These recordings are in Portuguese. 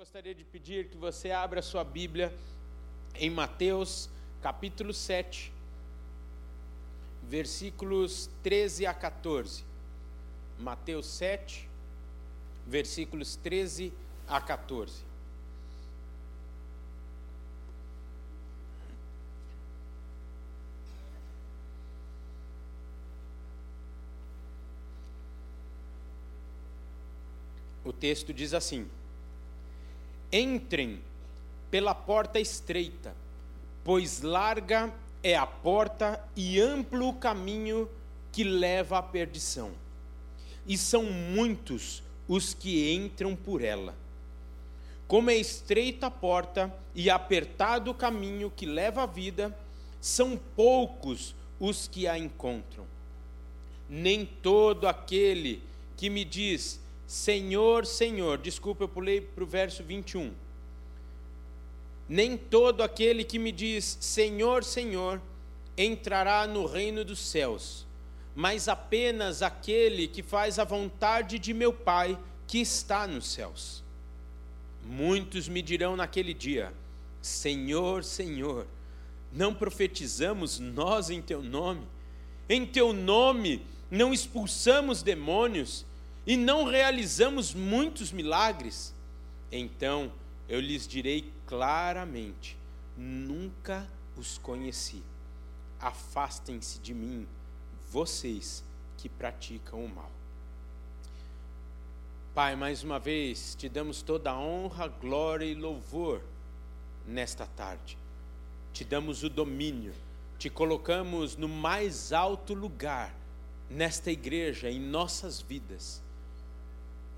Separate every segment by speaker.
Speaker 1: gostaria de pedir que você abra sua Bíblia em Mateus, capítulo 7, versículos 13 a 14. Mateus 7, versículos 13 a 14. O texto diz assim: Entrem pela porta estreita, pois larga é a porta e amplo o caminho que leva à perdição. E são muitos os que entram por ela. Como é estreita a porta e apertado o caminho que leva à vida, são poucos os que a encontram. Nem todo aquele que me diz, Senhor, Senhor. Desculpa, eu pulei para o verso 21. Nem todo aquele que me diz Senhor, Senhor entrará no reino dos céus, mas apenas aquele que faz a vontade de meu Pai que está nos céus. Muitos me dirão naquele dia: Senhor, Senhor, não profetizamos nós em teu nome? Em teu nome não expulsamos demônios? E não realizamos muitos milagres, então eu lhes direi claramente: nunca os conheci. Afastem-se de mim, vocês que praticam o mal. Pai, mais uma vez te damos toda a honra, glória e louvor nesta tarde. Te damos o domínio, te colocamos no mais alto lugar nesta igreja, em nossas vidas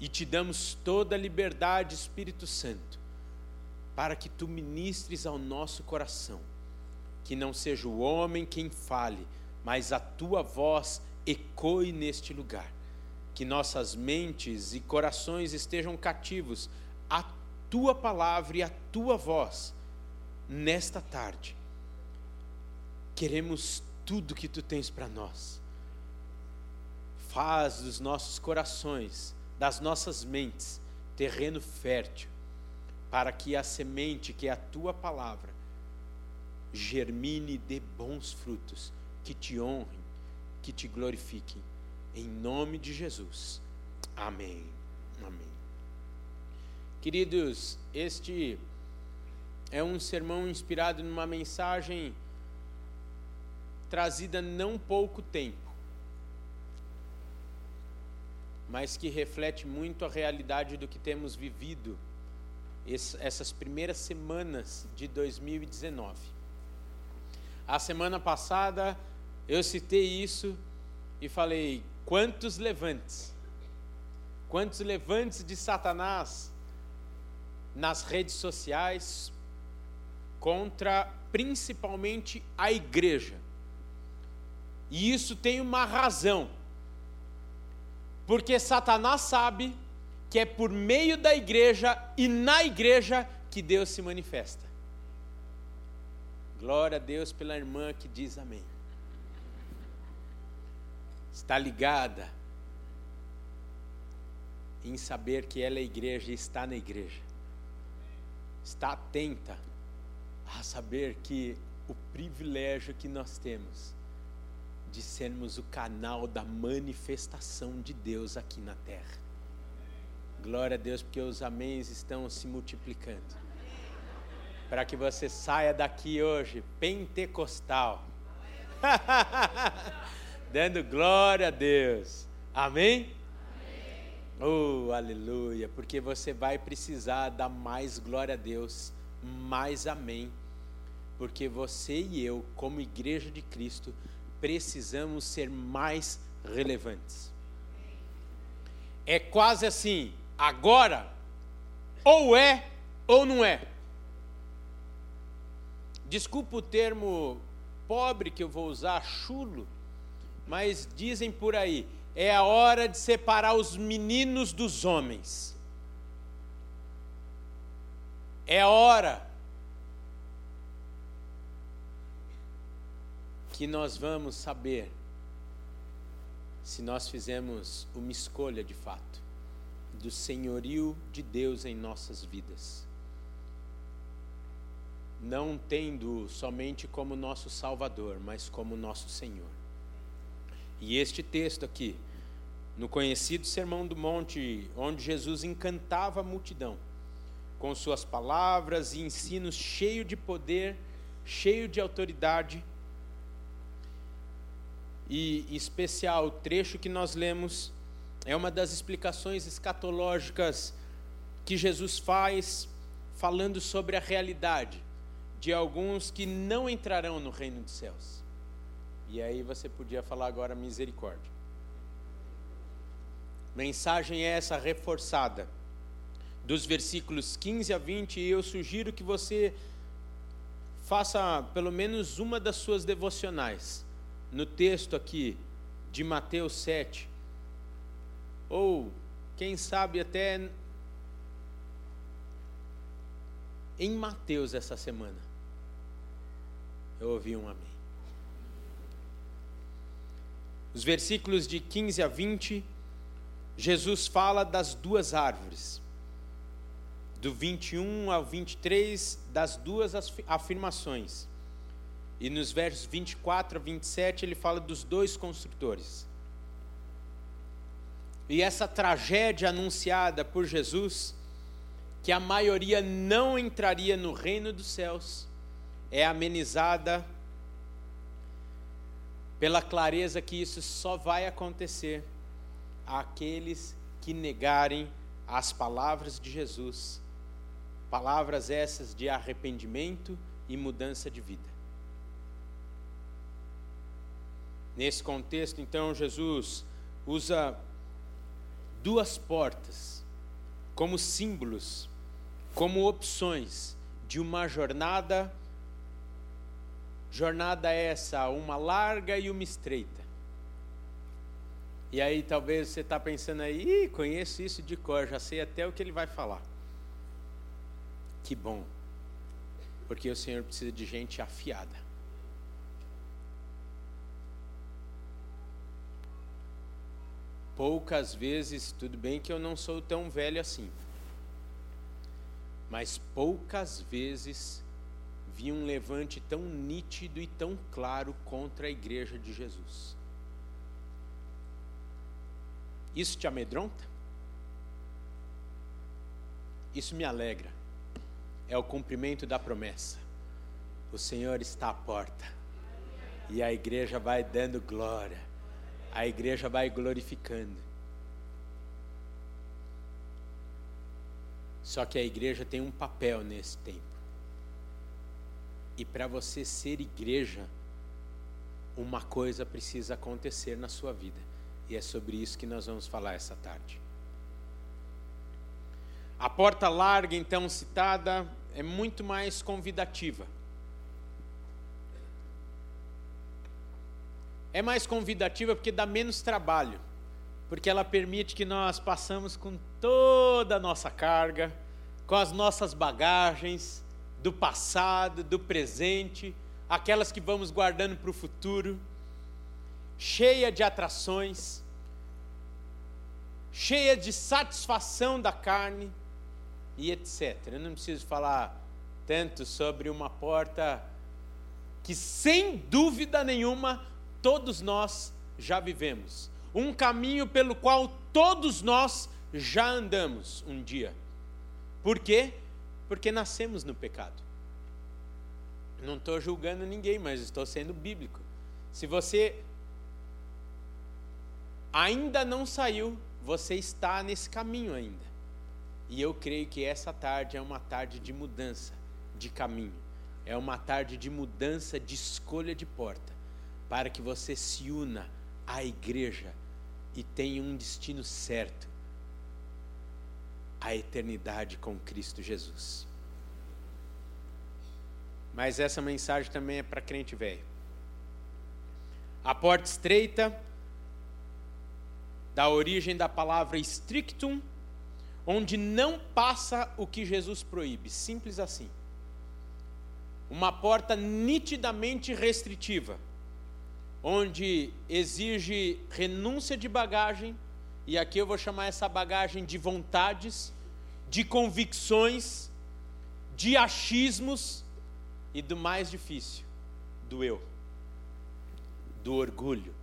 Speaker 1: e te damos toda a liberdade, Espírito Santo, para que tu ministres ao nosso coração, que não seja o homem quem fale, mas a tua voz ecoe neste lugar, que nossas mentes e corações estejam cativos à tua palavra e à tua voz nesta tarde. Queremos tudo que tu tens para nós. Faz dos nossos corações das nossas mentes terreno fértil, para que a semente, que é a tua palavra, germine e dê bons frutos, que te honrem, que te glorifiquem. Em nome de Jesus. Amém. Amém. Queridos, este é um sermão inspirado numa mensagem trazida não pouco tempo mas que reflete muito a realidade do que temos vivido essas primeiras semanas de 2019. A semana passada eu citei isso e falei: quantos levantes, quantos levantes de Satanás nas redes sociais contra principalmente a igreja. E isso tem uma razão porque Satanás sabe que é por meio da igreja e na igreja que Deus se manifesta. Glória a Deus pela irmã que diz amém. Está ligada em saber que ela é igreja e está na igreja. Está atenta a saber que o privilégio que nós temos de sermos o canal da manifestação de Deus aqui na terra. Glória a Deus, porque os améns estão se multiplicando. Para que você saia daqui hoje pentecostal. Dando glória a Deus. Amém? Oh, aleluia, porque você vai precisar dar mais glória a Deus, mais amém. Porque você e eu, como igreja de Cristo, precisamos ser mais relevantes. É quase assim, agora, ou é ou não é. Desculpa o termo pobre que eu vou usar, chulo, mas dizem por aí, é a hora de separar os meninos dos homens. É a hora que nós vamos saber se nós fizemos uma escolha de fato do senhorio de Deus em nossas vidas. Não tendo somente como nosso Salvador, mas como nosso Senhor. E este texto aqui, no conhecido Sermão do Monte, onde Jesus encantava a multidão com suas palavras e ensinos cheio de poder, cheio de autoridade. E especial o trecho que nós lemos é uma das explicações escatológicas que Jesus faz falando sobre a realidade de alguns que não entrarão no reino dos céus. E aí você podia falar agora misericórdia. Mensagem é essa reforçada dos versículos 15 a 20, e eu sugiro que você faça pelo menos uma das suas devocionais no texto aqui de Mateus 7, ou quem sabe até em Mateus essa semana. Eu ouvi um amém. Os versículos de 15 a 20, Jesus fala das duas árvores. Do 21 ao 23, das duas afirmações. E nos versos 24 a 27, ele fala dos dois construtores. E essa tragédia anunciada por Jesus, que a maioria não entraria no reino dos céus, é amenizada pela clareza que isso só vai acontecer àqueles que negarem as palavras de Jesus, palavras essas de arrependimento e mudança de vida. Nesse contexto, então, Jesus usa duas portas como símbolos, como opções de uma jornada. Jornada essa, uma larga e uma estreita. E aí talvez você está pensando aí, conheço isso de cor, já sei até o que ele vai falar. Que bom, porque o Senhor precisa de gente afiada. Poucas vezes, tudo bem que eu não sou tão velho assim, mas poucas vezes vi um levante tão nítido e tão claro contra a igreja de Jesus. Isso te amedronta? Isso me alegra. É o cumprimento da promessa. O Senhor está à porta. E a igreja vai dando glória a igreja vai glorificando. Só que a igreja tem um papel nesse tempo. E para você ser igreja, uma coisa precisa acontecer na sua vida. E é sobre isso que nós vamos falar essa tarde. A porta larga, então citada, é muito mais convidativa. É mais convidativa porque dá menos trabalho, porque ela permite que nós passamos com toda a nossa carga, com as nossas bagagens do passado, do presente, aquelas que vamos guardando para o futuro, cheia de atrações, cheia de satisfação da carne e etc. Eu não preciso falar tanto sobre uma porta que, sem dúvida nenhuma, todos nós já vivemos, um caminho pelo qual todos nós já andamos um dia. Por quê? Porque nascemos no pecado. Não estou julgando ninguém, mas estou sendo bíblico. Se você ainda não saiu, você está nesse caminho ainda. E eu creio que essa tarde é uma tarde de mudança de caminho. É uma tarde de mudança de escolha de porta para que você se una à igreja e tenha um destino certo a eternidade com Cristo Jesus. Mas essa mensagem também é para crente velho. A porta estreita, da origem da palavra strictum, onde não passa o que Jesus proíbe, simples assim. Uma porta nitidamente restritiva onde exige renúncia de bagagem, e aqui eu vou chamar essa bagagem de vontades, de convicções, de achismos e do mais difícil, do eu, do orgulho,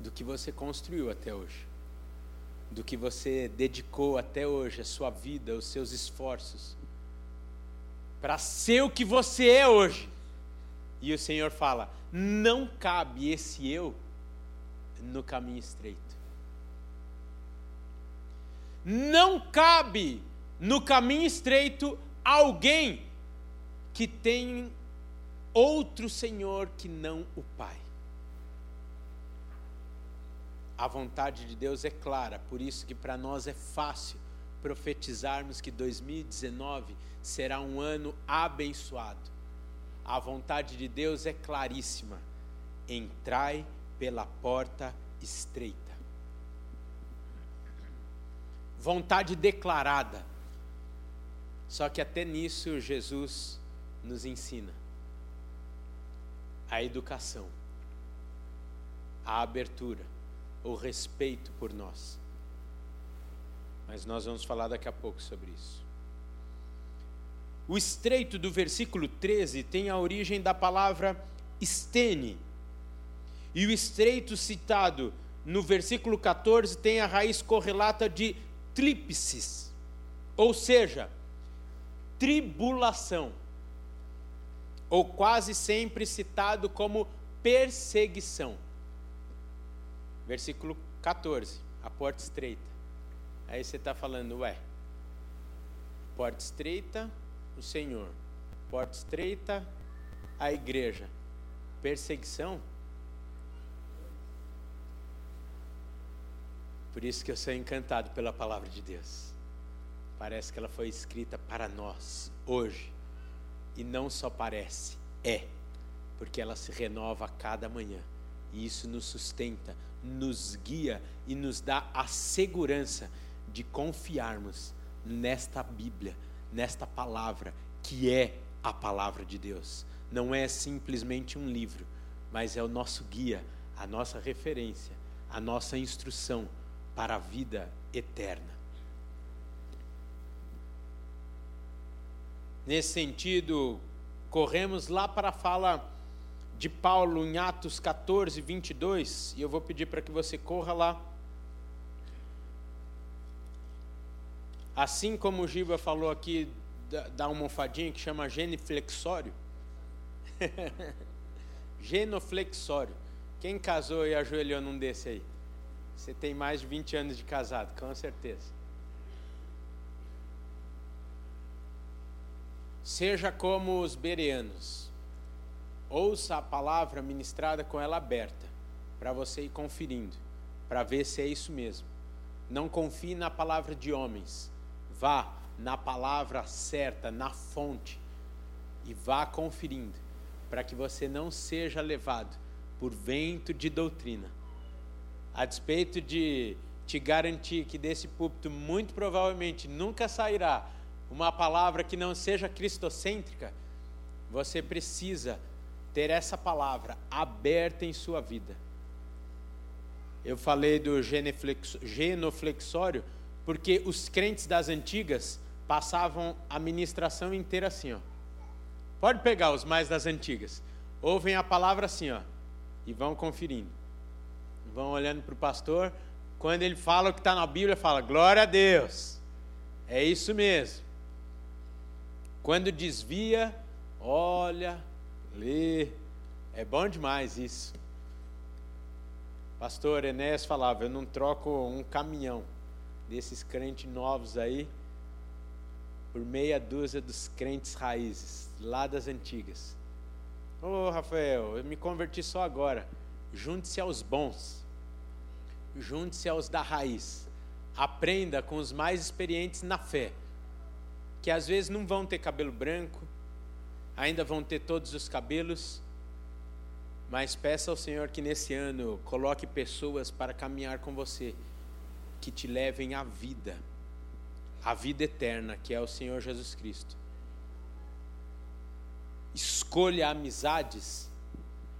Speaker 1: do que você construiu até hoje, do que você dedicou até hoje, a sua vida, os seus esforços, para ser o que você é hoje. E o Senhor fala: não cabe esse eu no caminho estreito. Não cabe no caminho estreito alguém que tem outro Senhor que não o Pai. A vontade de Deus é clara, por isso que para nós é fácil profetizarmos que 2019 será um ano abençoado. A vontade de Deus é claríssima. Entrai pela porta estreita. Vontade declarada. Só que até nisso Jesus nos ensina a educação, a abertura, o respeito por nós. Mas nós vamos falar daqui a pouco sobre isso. O estreito do versículo 13 tem a origem da palavra estene, e o estreito citado no versículo 14 tem a raiz correlata de tríplices, ou seja, tribulação, ou quase sempre citado como perseguição. Versículo 14, a porta estreita. Aí você está falando, ué, porta estreita, o Senhor, porta estreita, a igreja, perseguição. Por isso que eu sou encantado pela palavra de Deus. Parece que ela foi escrita para nós hoje. E não só parece, é. Porque ela se renova a cada manhã. E isso nos sustenta, nos guia e nos dá a segurança de confiarmos nesta Bíblia, nesta palavra, que é a palavra de Deus. Não é simplesmente um livro, mas é o nosso guia, a nossa referência, a nossa instrução para a vida eterna. Nesse sentido, corremos lá para a fala de Paulo em Atos 14, 22, e eu vou pedir para que você corra lá. Assim como o Giba falou aqui da, da almofadinha que chama geniflexório. Genoflexório. Quem casou e ajoelhou num desse aí? Você tem mais de 20 anos de casado, com certeza. Seja como os bereanos. Ouça a palavra ministrada com ela aberta, para você ir conferindo, para ver se é isso mesmo. Não confie na palavra de homens. Vá na palavra certa, na fonte, e vá conferindo, para que você não seja levado por vento de doutrina a despeito de te garantir que desse púlpito muito provavelmente nunca sairá uma palavra que não seja cristocêntrica, você precisa ter essa palavra aberta em sua vida. Eu falei do genoflexório porque os crentes das antigas passavam a ministração inteira assim, ó. Pode pegar os mais das antigas. Ouvem a palavra assim, ó, e vão conferindo vão olhando para o pastor. Quando ele fala o que está na Bíblia, fala: Glória a Deus. É isso mesmo. Quando desvia, olha, lê. É bom demais isso. Pastor Enéas falava: Eu não troco um caminhão desses crentes novos aí por meia dúzia dos crentes raízes, lá das antigas. Ô oh, Rafael, eu me converti só agora. Junte-se aos bons junte-se aos da raiz. Aprenda com os mais experientes na fé, que às vezes não vão ter cabelo branco, ainda vão ter todos os cabelos, mas peça ao Senhor que nesse ano coloque pessoas para caminhar com você, que te levem à vida, à vida eterna, que é o Senhor Jesus Cristo. Escolha amizades,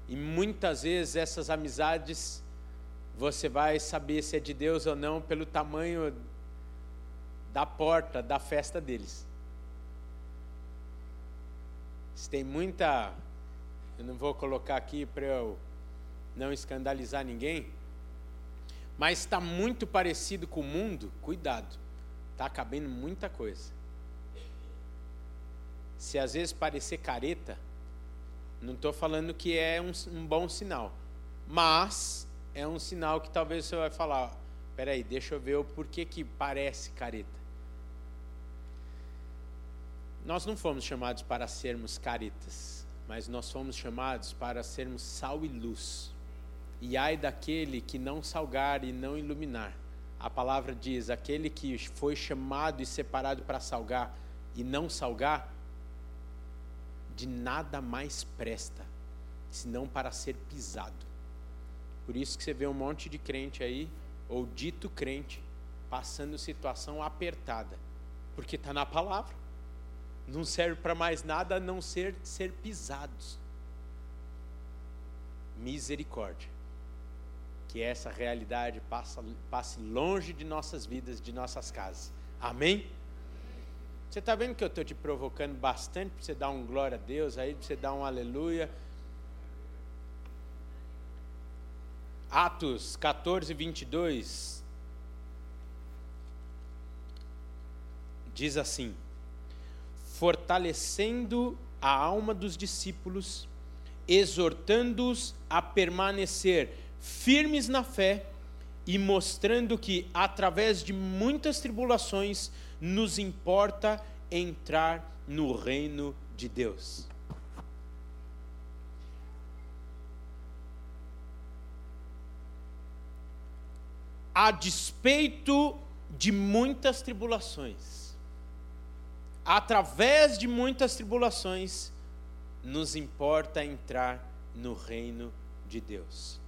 Speaker 1: e muitas vezes essas amizades você vai saber se é de Deus ou não pelo tamanho da porta da festa deles. Se tem muita. Eu não vou colocar aqui para eu não escandalizar ninguém, mas está muito parecido com o mundo, cuidado, está cabendo muita coisa. Se às vezes parecer careta, não estou falando que é um, um, bom sinal, mas é um sinal que talvez você vai falar: peraí, deixa eu ver o porquê que parece careta. Nós não fomos chamados para sermos caretas, mas nós fomos chamados para sermos sal e luz. E ai daquele que não salgar e não iluminar. A palavra diz: aquele que foi chamado e separado para salgar e não salgar, de nada mais presta, senão para ser pisado. Por isso que você vê um monte de crente aí, ou dito crente, passando situação apertada, porque está na palavra não serve para mais nada a não ser ser pisados. Misericórdia. Que essa realidade passe, longe de nossas vidas, de nossas casas. Amém? Você está vendo que eu estou te provocando bastante para você dar um glória a Deus, aí para você dar um aleluia. Atos 14, 22 diz assim: fortalecendo a alma dos discípulos, exortando-os a permanecer firmes na fé e mostrando que, através de muitas tribulações, nos importa entrar no reino de Deus. A despeito de muitas tribulações, através de muitas tribulações, nos importa entrar no reino de Deus.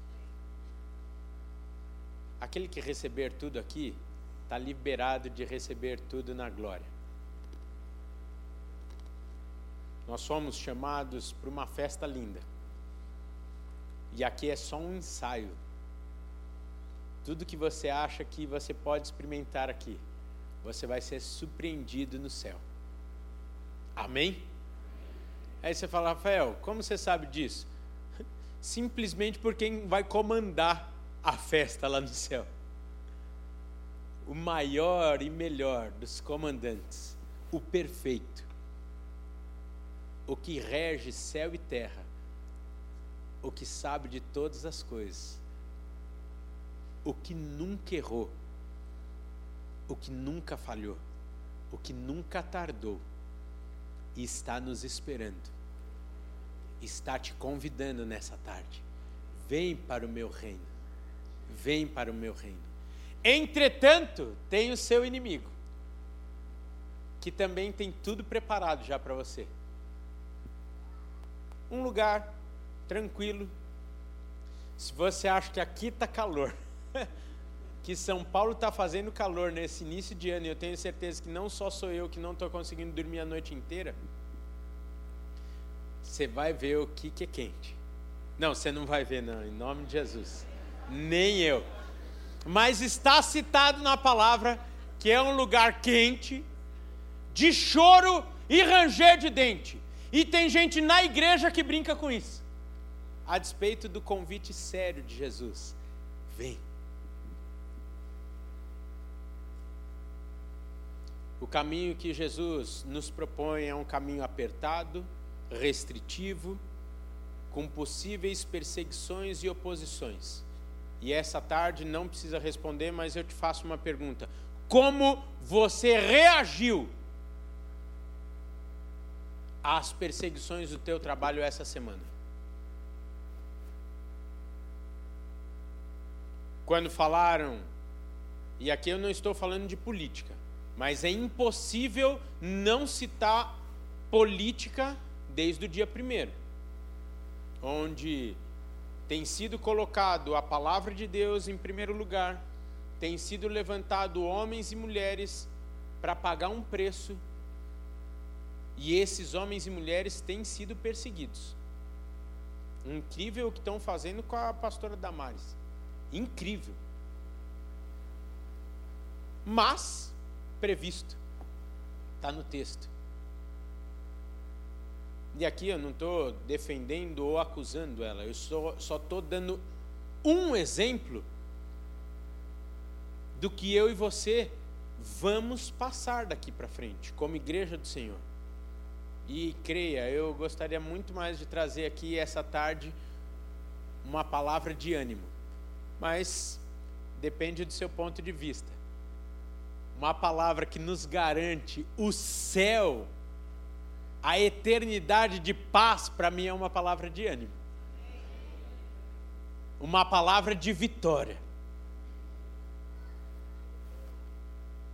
Speaker 1: Aquele que receber tudo aqui, está liberado de receber tudo na glória. Nós somos chamados para uma festa linda. E aqui é só um ensaio. Tudo que você acha que você pode experimentar aqui, você vai ser surpreendido no céu. Amém? Aí você fala, Rafael, como você sabe disso? Simplesmente por quem vai comandar a festa lá no céu. O maior e melhor dos comandantes, o perfeito, o que rege céu e terra, o que sabe de todas as coisas, o que nunca errou, o que nunca falhou, o que nunca tardou e está nos esperando. Está te convidando nessa tarde. Vem para o meu reino. Vem para o meu reino. Entretanto, tem o seu inimigo, que também tem tudo preparado já para você. Um lugar tranquilo. Se você acha que aqui está calor, que São Paulo está fazendo calor nesse início de ano, e eu tenho certeza que não só sou eu que não estou conseguindo dormir a noite inteira, você vai ver o que, que é quente. Não, você não vai ver, não, em nome de Jesus. Nem eu. Mas está citado na palavra que é um lugar quente, de choro e ranger de dente. E tem gente na igreja que brinca com isso. A despeito do convite sério de Jesus: vem. O caminho que Jesus nos propõe é um caminho apertado, restritivo, com possíveis perseguições e oposições. E essa tarde não precisa responder, mas eu te faço uma pergunta: como você reagiu às perseguições do teu trabalho essa semana? Quando falaram, e aqui eu não estou falando de política, mas é impossível não citar política desde o dia primeiro, onde tem sido colocado a palavra de Deus em primeiro lugar, tem sido levantado homens e mulheres para pagar um preço, e esses homens e mulheres têm sido perseguidos. Incrível o que estão fazendo com a pastora Damares. incrível. Mas, previsto, está no texto. E aqui eu não estou defendendo ou acusando ela, eu só estou dando um exemplo do que eu e você vamos passar daqui para frente, como igreja do Senhor. E creia, eu gostaria muito mais de trazer aqui essa tarde uma palavra de ânimo, mas depende do seu ponto de vista. Uma palavra que nos garante o céu a eternidade de paz, para mim, é uma palavra de ânimo. Uma palavra de vitória.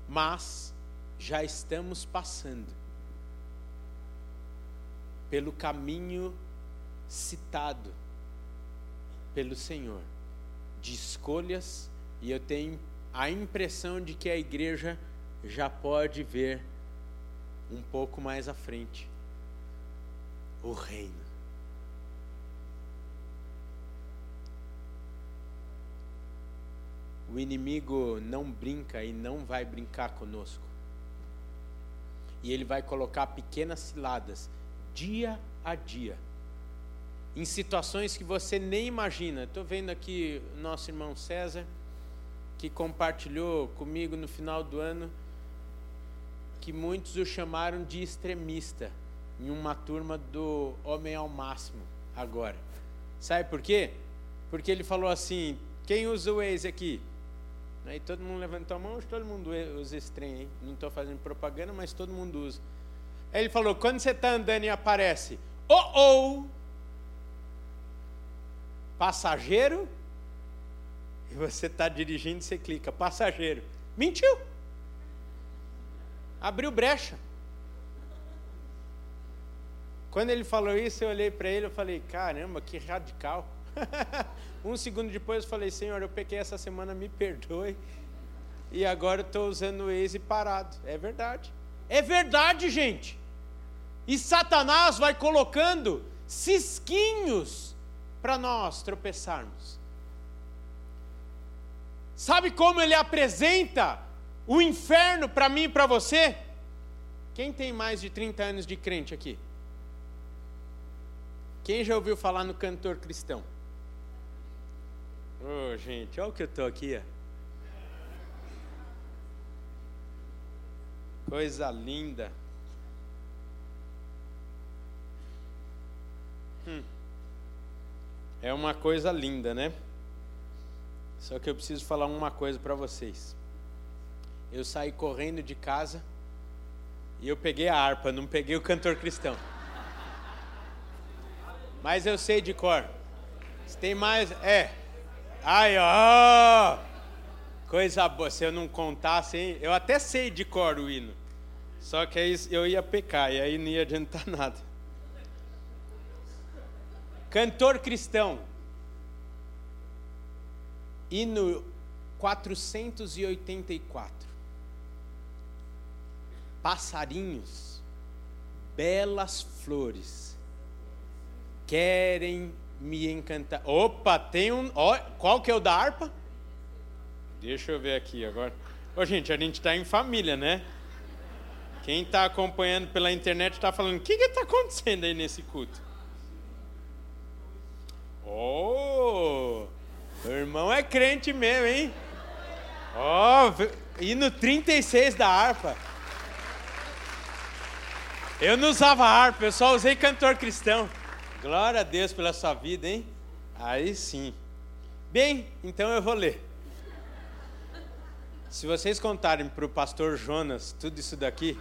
Speaker 1: Mas já estamos passando pelo caminho citado pelo Senhor de escolhas, e eu tenho a impressão de que a igreja já pode ver um pouco mais à frente o reino. O inimigo não brinca e não vai brincar conosco. E ele vai colocar pequenas ciladas, dia a dia, em situações que você nem imagina. Estou vendo aqui nosso irmão César, que compartilhou comigo no final do ano, que muitos o chamaram de extremista em uma turma do Homem ao Máximo agora. Sabe por quê? Porque ele falou assim: quem usa o Waze aqui? Aí todo mundo levantou a mão, todo mundo usa esse trem, hein? Não estou fazendo propaganda, mas todo mundo usa. Aí ele falou: quando você está andando e aparece, oh oh, passageiro, e você está dirigindo, você clica, passageiro. Mentiu! Abriu brecha. Quando ele falou isso, eu olhei para ele e falei: caramba, que radical. um segundo depois eu falei: Senhor, eu pequei essa semana, me perdoe. E agora eu estou usando o Waze parado. É verdade. É verdade, gente. E Satanás vai colocando cisquinhos para nós tropeçarmos. Sabe como ele apresenta o inferno para mim e para você? Quem tem mais de 30 anos de crente aqui? Quem já ouviu falar no cantor cristão? Ô, oh, gente, olha o que eu estou aqui. Ó. Coisa linda. Hum. É uma coisa linda, né? Só que eu preciso falar uma coisa para vocês. Eu saí correndo de casa e eu peguei a harpa, não peguei o cantor cristão. Mas eu sei de cor. Se tem mais. É. Ai, ó. Coisa boa. Se eu não contasse, hein? Eu até sei de cor o hino. Só que aí eu ia pecar e aí não ia adiantar nada. Cantor cristão. Hino 484. Passarinhos, belas flores querem me encantar. Opa, tem um. Ó, qual que é o da harpa? Deixa eu ver aqui agora. Ô, gente, a gente está em família, né? Quem está acompanhando pela internet está falando: o que está acontecendo aí nesse culto? Oh, o irmão é crente mesmo, hein? Ó, oh, e no 36 da harpa. Eu não usava harpa, eu só usei cantor cristão. Glória a Deus pela sua vida, hein? Aí sim. Bem, então eu vou ler. Se vocês contarem para o pastor Jonas tudo isso daqui,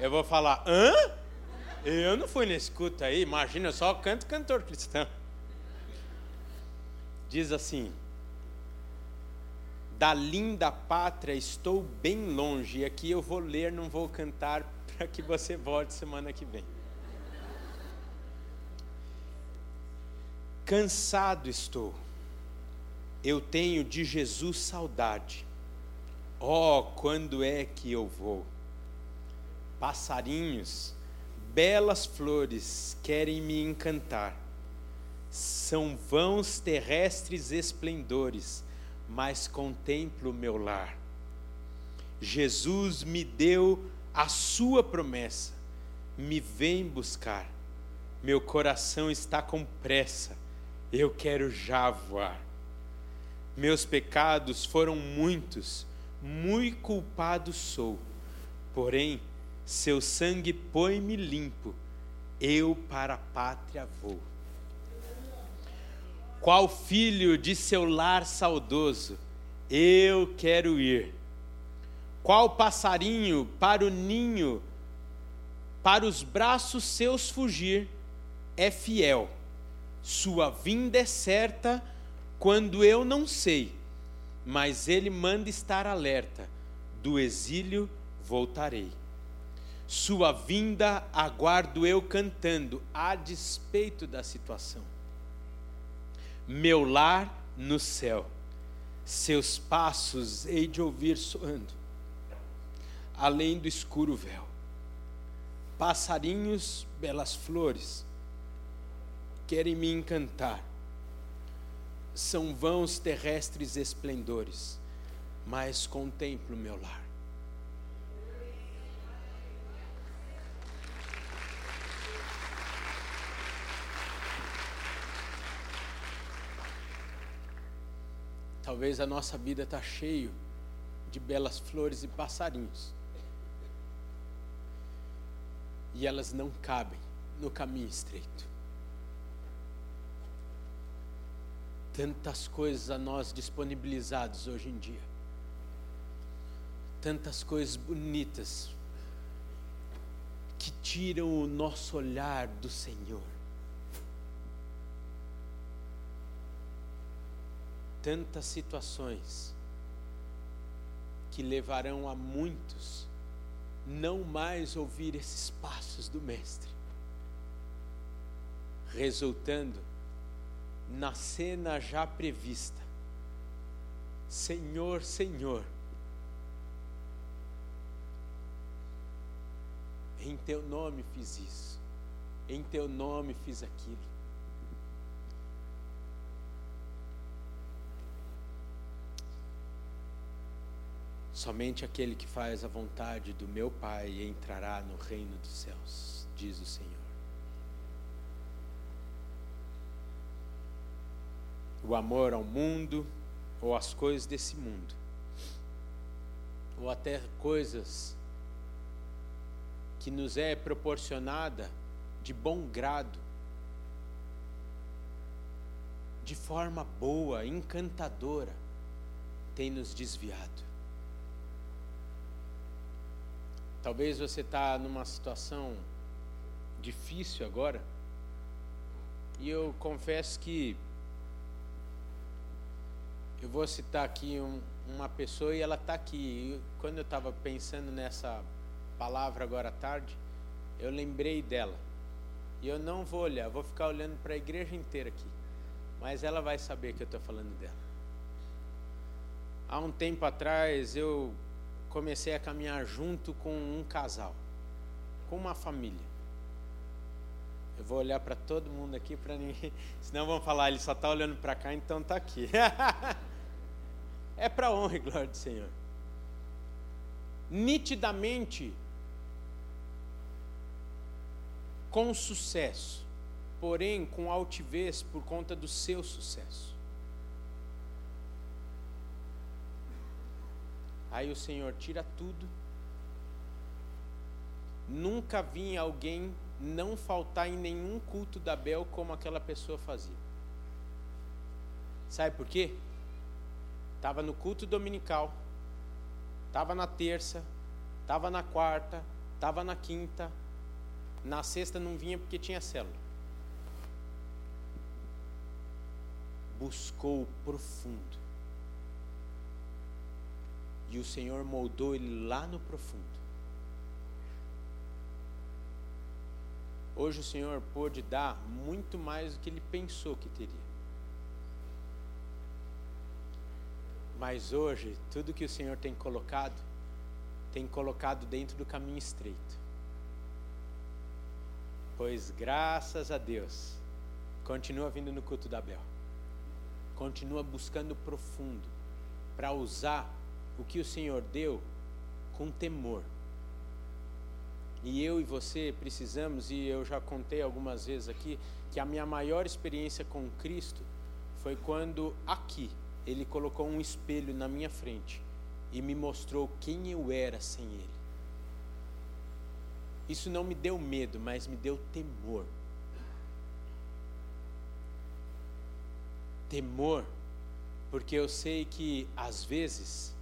Speaker 1: eu vou falar: hã? Eu não fui nesse culto aí, imagina, eu só canto cantor cristão. Diz assim: Da linda pátria estou bem longe, e aqui eu vou ler, não vou cantar, para que você volte semana que vem. Cansado estou, eu tenho de Jesus saudade. Oh, quando é que eu vou? Passarinhos, belas flores querem me encantar. São vãos terrestres esplendores, mas contemplo meu lar. Jesus me deu a sua promessa, me vem buscar. Meu coração está com pressa, eu quero já voar. Meus pecados foram muitos, muito culpado sou. Porém, seu sangue põe-me limpo, eu para a pátria vou. Qual filho de seu lar saudoso, eu quero ir. Qual passarinho para o ninho, para os braços seus fugir, é fiel. Sua vinda é certa quando eu não sei, mas ele manda estar alerta: do exílio voltarei. Sua vinda aguardo eu cantando, a despeito da situação. Meu lar no céu, seus passos hei de ouvir soando, além do escuro véu. Passarinhos, belas flores, querem me encantar são vãos terrestres esplendores, mas contemplo meu lar. Talvez a nossa vida está cheio de belas flores e passarinhos. E elas não cabem no caminho estreito. Tantas coisas a nós disponibilizadas hoje em dia. Tantas coisas bonitas que tiram o nosso olhar do Senhor. Tantas situações que levarão a muitos não mais ouvir esses passos do Mestre, resultando na cena já prevista. Senhor, Senhor, em teu nome fiz isso, em teu nome fiz aquilo. Somente aquele que faz a vontade do meu Pai entrará no reino dos céus, diz o Senhor. O amor ao mundo ou às coisas desse mundo, ou até coisas que nos é proporcionada de bom grado, de forma boa, encantadora, tem nos desviado. Talvez você está numa situação difícil agora, e eu confesso que eu vou citar aqui um, uma pessoa e ela está aqui. quando eu estava pensando nessa palavra agora à tarde, eu lembrei dela. E eu não vou olhar, vou ficar olhando para a igreja inteira aqui. Mas ela vai saber que eu estou falando dela. Há um tempo atrás eu comecei a caminhar junto com um casal, com uma família. Eu vou olhar para todo mundo aqui para ninguém, senão vão falar ele só está olhando para cá, então está aqui. é para honra e glória do Senhor. Nitidamente, com sucesso, porém com altivez por conta do seu sucesso. Aí o Senhor tira tudo. Nunca vi alguém não faltar em nenhum culto da Bel como aquela pessoa fazia. Sabe por quê? Estava no culto dominical, estava na terça, estava na quarta, estava na quinta, na sexta não vinha porque tinha célula. Buscou o profundo. E o Senhor moldou ele lá no profundo. Hoje o Senhor pôde dar muito mais do que ele pensou que teria. Mas hoje, tudo que o Senhor tem colocado, tem colocado dentro do caminho estreito. Pois graças a Deus, Continua vindo no culto da Bel. Continua buscando profundo para usar o que o Senhor deu com temor. E eu e você precisamos, e eu já contei algumas vezes aqui, que a minha maior experiência com Cristo foi quando aqui ele colocou um espelho na minha frente e me mostrou quem eu era sem ele. Isso não me deu medo, mas me deu temor. Temor, porque eu sei que às vezes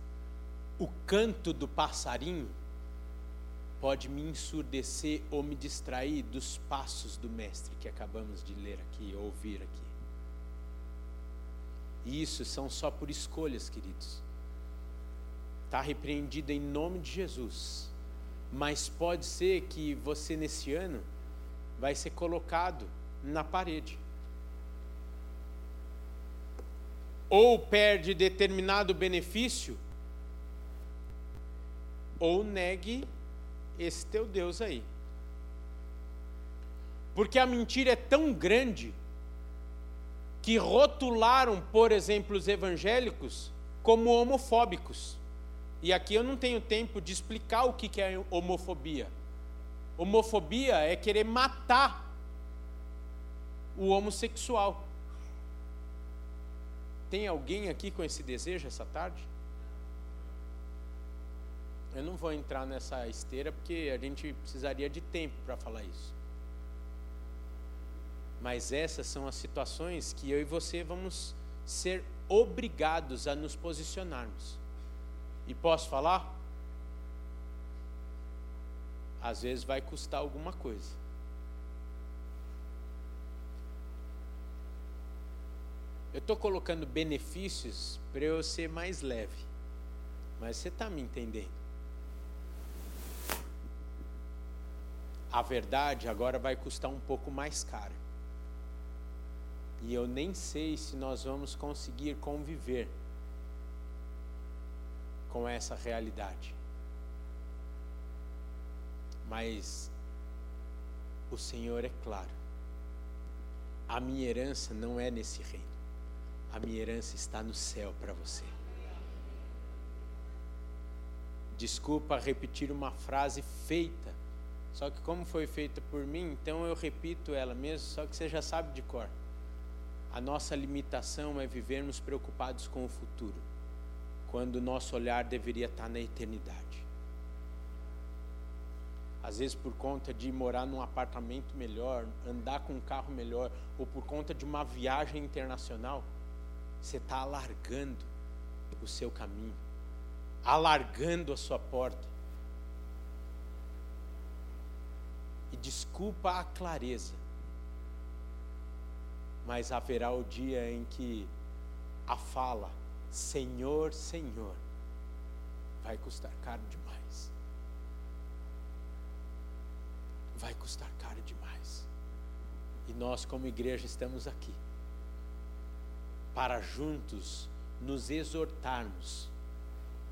Speaker 1: o canto do passarinho pode me ensurdecer ou me distrair dos passos do Mestre que acabamos de ler aqui, ouvir aqui. E isso são só por escolhas, queridos. Está repreendido em nome de Jesus. Mas pode ser que você, nesse ano, vai ser colocado na parede. Ou perde determinado benefício, ou negue esse teu Deus aí. Porque a mentira é tão grande que rotularam, por exemplo, os evangélicos como homofóbicos. E aqui eu não tenho tempo de explicar o que é homofobia. Homofobia é querer matar o homossexual. Tem alguém aqui com esse desejo essa tarde? Eu não vou entrar nessa esteira porque a gente precisaria de tempo para falar isso. Mas essas são as situações que eu e você vamos ser obrigados a nos posicionarmos. E posso falar? Às vezes vai custar alguma coisa. Eu estou colocando benefícios para eu ser mais leve. Mas você está me entendendo? a verdade agora vai custar um pouco mais caro. E eu nem sei se nós vamos conseguir conviver com essa realidade. Mas o Senhor é claro. A minha herança não é nesse reino. A minha herança está no céu para você. Desculpa repetir uma frase feita só que como foi feita por mim, então eu repito ela mesmo, só que você já sabe de cor. A nossa limitação é vivermos preocupados com o futuro, quando o nosso olhar deveria estar na eternidade. Às vezes por conta de morar num apartamento melhor, andar com um carro melhor, ou por conta de uma viagem internacional, você está alargando o seu caminho, alargando a sua porta e desculpa a clareza, mas haverá o dia em que a fala Senhor, Senhor vai custar caro demais. Vai custar caro demais. E nós, como igreja, estamos aqui para juntos nos exortarmos,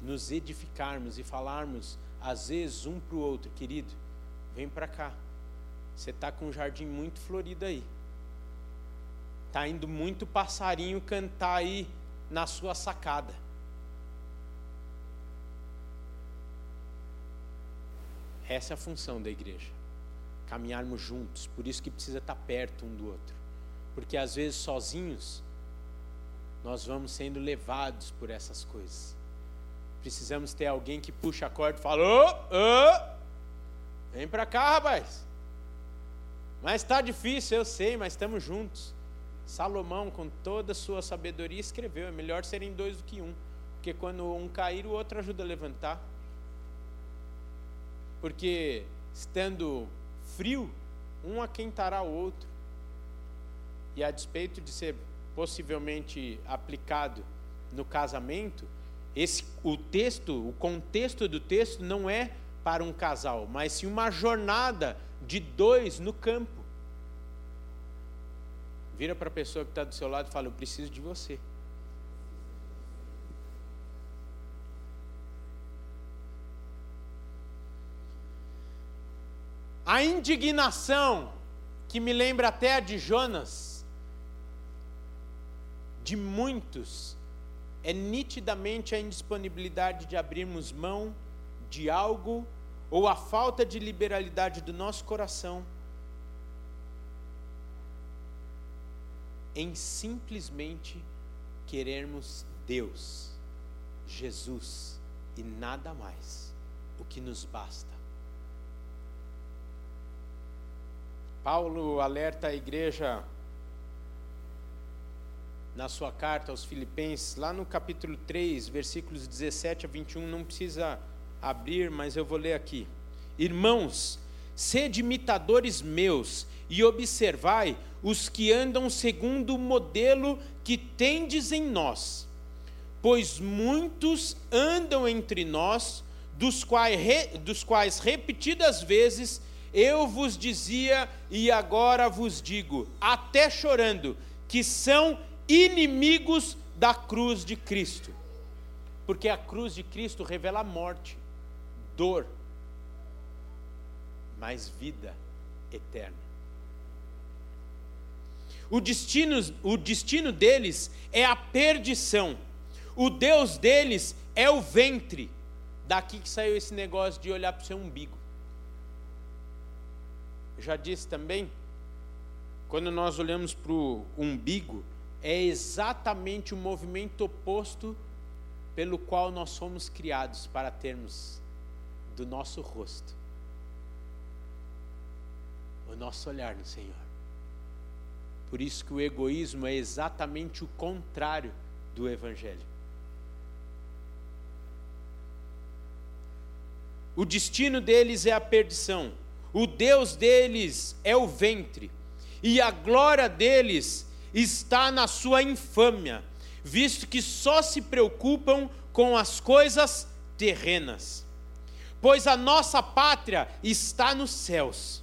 Speaker 1: nos edificarmos e falarmos, às vezes, um para o outro, querido, vem para cá. Você está com um jardim muito florido aí. Está indo muito passarinho cantar aí na sua sacada. Essa é a função da igreja. Caminharmos juntos. Por isso que precisa estar tá perto um do outro. Porque às vezes sozinhos nós vamos sendo levados por essas coisas. Precisamos ter alguém que puxa a corda e fala: ô, ô, vem para cá, rapaz. Mas está difícil, eu sei, mas estamos juntos. Salomão, com toda a sua sabedoria, escreveu: é melhor serem dois do que um, porque quando um cair, o outro ajuda a levantar. Porque estando frio, um aquentará o outro. E a despeito de ser possivelmente aplicado no casamento, esse, o texto, o contexto do texto não é para um casal, mas sim uma jornada de dois no campo. Vira para a pessoa que está do seu lado e fala: Eu preciso de você. A indignação, que me lembra até a de Jonas, de muitos é nitidamente a indisponibilidade de abrirmos mão de algo ou a falta de liberalidade do nosso coração em simplesmente querermos Deus, Jesus e nada mais, o que nos basta. Paulo alerta a igreja na sua carta aos Filipenses, lá no capítulo 3, versículos 17 a 21, não precisa abrir, mas eu vou ler aqui. Irmãos, sede imitadores meus e observai os que andam segundo o modelo que tendes em nós. Pois muitos andam entre nós, dos quais, dos quais repetidas vezes eu vos dizia e agora vos digo, até chorando, que são inimigos da cruz de Cristo. Porque a cruz de Cristo revela morte, dor, mas vida eterna. O destino, o destino deles é a perdição. O Deus deles é o ventre. Daqui que saiu esse negócio de olhar para o seu umbigo. Já disse também, quando nós olhamos para o umbigo, é exatamente o movimento oposto pelo qual nós fomos criados para termos do nosso rosto o nosso olhar no Senhor. Por isso que o egoísmo é exatamente o contrário do evangelho. O destino deles é a perdição. O Deus deles é o ventre. E a glória deles está na sua infâmia, visto que só se preocupam com as coisas terrenas. Pois a nossa pátria está nos céus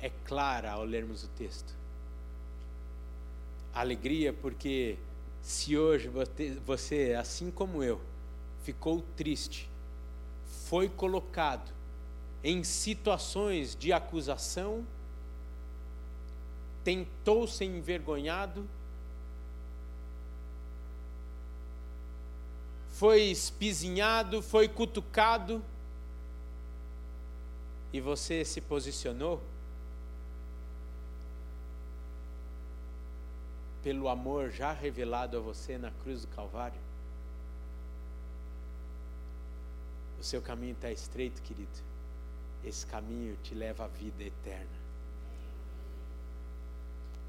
Speaker 1: é clara ao lermos o texto. Alegria porque se hoje você, assim como eu, ficou triste, foi colocado em situações de acusação, tentou ser envergonhado, foi espizinhado, foi cutucado, e você se posicionou, pelo amor já revelado a você na cruz do Calvário? O seu caminho está estreito, querido. Esse caminho te leva à vida eterna.